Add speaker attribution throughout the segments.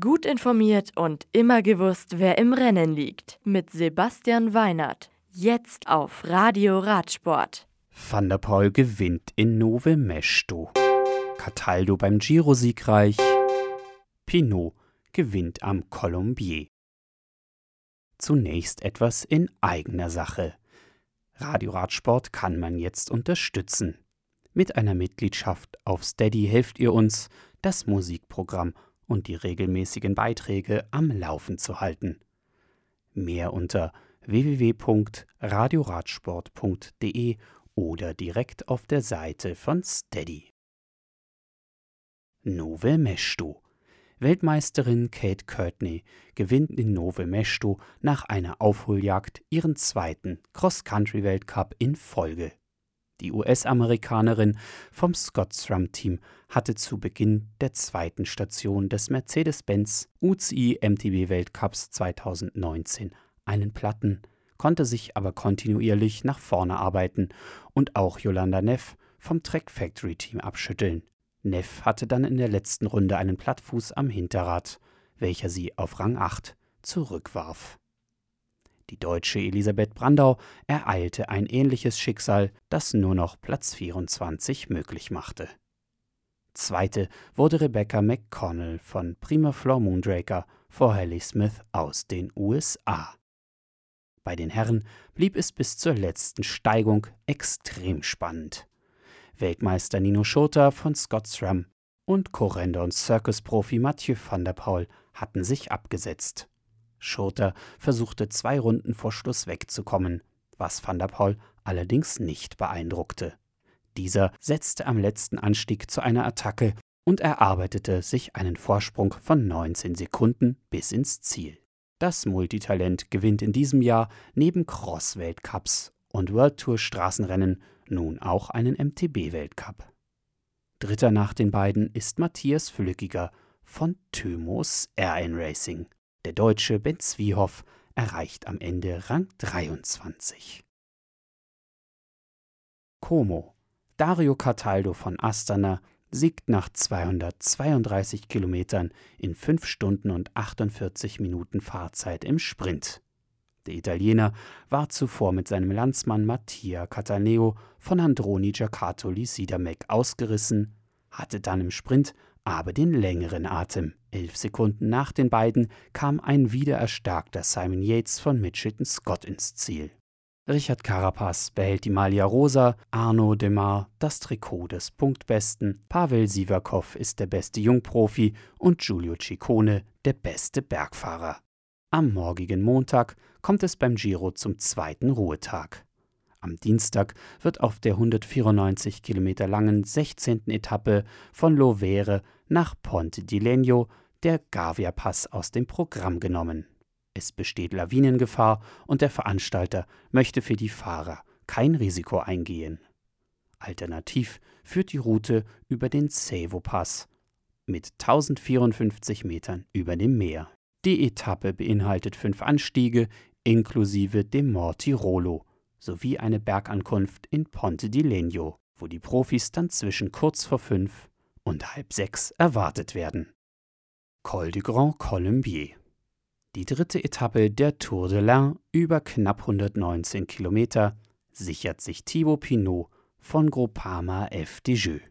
Speaker 1: Gut informiert und immer gewusst, wer im Rennen liegt. Mit Sebastian Weinert. Jetzt auf Radio Radsport.
Speaker 2: Van der Poel gewinnt in Nove Mesto. Cataldo beim Giro siegreich. Pinot gewinnt am Colombier. Zunächst etwas in eigener Sache. Radio Radsport kann man jetzt unterstützen. Mit einer Mitgliedschaft auf Steady helft ihr uns, das Musikprogramm und die regelmäßigen Beiträge am Laufen zu halten. Mehr unter www.radioradsport.de oder direkt auf der Seite von Steady. Nove Mesto Weltmeisterin Kate Courtney gewinnt in Nove Mesto nach einer Aufholjagd ihren zweiten Cross-Country-Weltcup in Folge. Die US-Amerikanerin vom Scott Thrum-Team hatte zu Beginn der zweiten Station des Mercedes-Benz UCI MTB Weltcups 2019 einen Platten, konnte sich aber kontinuierlich nach vorne arbeiten und auch Yolanda Neff vom Track Factory Team abschütteln. Neff hatte dann in der letzten Runde einen Plattfuß am Hinterrad, welcher sie auf Rang 8 zurückwarf. Die deutsche Elisabeth Brandau ereilte ein ähnliches Schicksal, das nur noch Platz 24 möglich machte. Zweite wurde Rebecca McConnell von Prima Floor Moondraker vor Haley Smith aus den USA. Bei den Herren blieb es bis zur letzten Steigung extrem spannend. Weltmeister Nino Schurter von Scott SRAM und Korrender und Circus-Profi Mathieu van der Paul hatten sich abgesetzt. Schurter versuchte zwei Runden vor Schluss wegzukommen, was Van der Poel allerdings nicht beeindruckte. Dieser setzte am letzten Anstieg zu einer Attacke und erarbeitete sich einen Vorsprung von 19 Sekunden bis ins Ziel. Das Multitalent gewinnt in diesem Jahr neben Cross-Weltcups und World Tour Straßenrennen nun auch einen MTB-Weltcup. Dritter nach den beiden ist Matthias Flückiger von Thymos RN Racing. Der Deutsche Ben Zwiehoff erreicht am Ende Rang 23. Como. Dario Cataldo von Astana siegt nach 232 Kilometern in 5 Stunden und 48 Minuten Fahrzeit im Sprint. Der Italiener war zuvor mit seinem Landsmann Mattia Cataneo von Androni Giacattoli Sidamek ausgerissen, hatte dann im Sprint aber den längeren Atem. Elf Sekunden nach den beiden kam ein wiedererstarkter Simon Yates von Mitchelton Scott ins Ziel. Richard Carapaz behält die Malia Rosa, Arno Demar das Trikot des Punktbesten, Pavel Sivakov ist der beste Jungprofi und Giulio Ciccone der beste Bergfahrer. Am morgigen Montag kommt es beim Giro zum zweiten Ruhetag. Am Dienstag wird auf der 194 Kilometer langen 16. Etappe von Lovere nach Ponte di Legno der Gavia-Pass aus dem Programm genommen. Es besteht Lawinengefahr und der Veranstalter möchte für die Fahrer kein Risiko eingehen. Alternativ führt die Route über den Sevo-Pass mit 1054 Metern über dem Meer. Die Etappe beinhaltet fünf Anstiege inklusive dem Mortirolo sowie eine Bergankunft in Ponte di Legno, wo die Profis dann zwischen kurz vor fünf und halb sechs erwartet werden. Col du Grand Colombier. Die dritte Etappe der Tour de l'Ain über knapp 119 Kilometer sichert sich Thibaut Pinot von Groupama F. Jeux.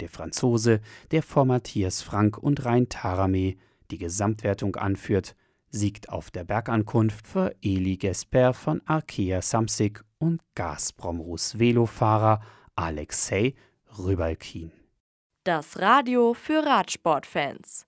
Speaker 2: Der Franzose, der vor Matthias Frank und Rein Taramé die Gesamtwertung anführt, siegt auf der Bergankunft für Eli Gesper von Arkea Samsic und Gazprom Rus Velofahrer Alexei Rybalkin.
Speaker 1: Das Radio für Radsportfans.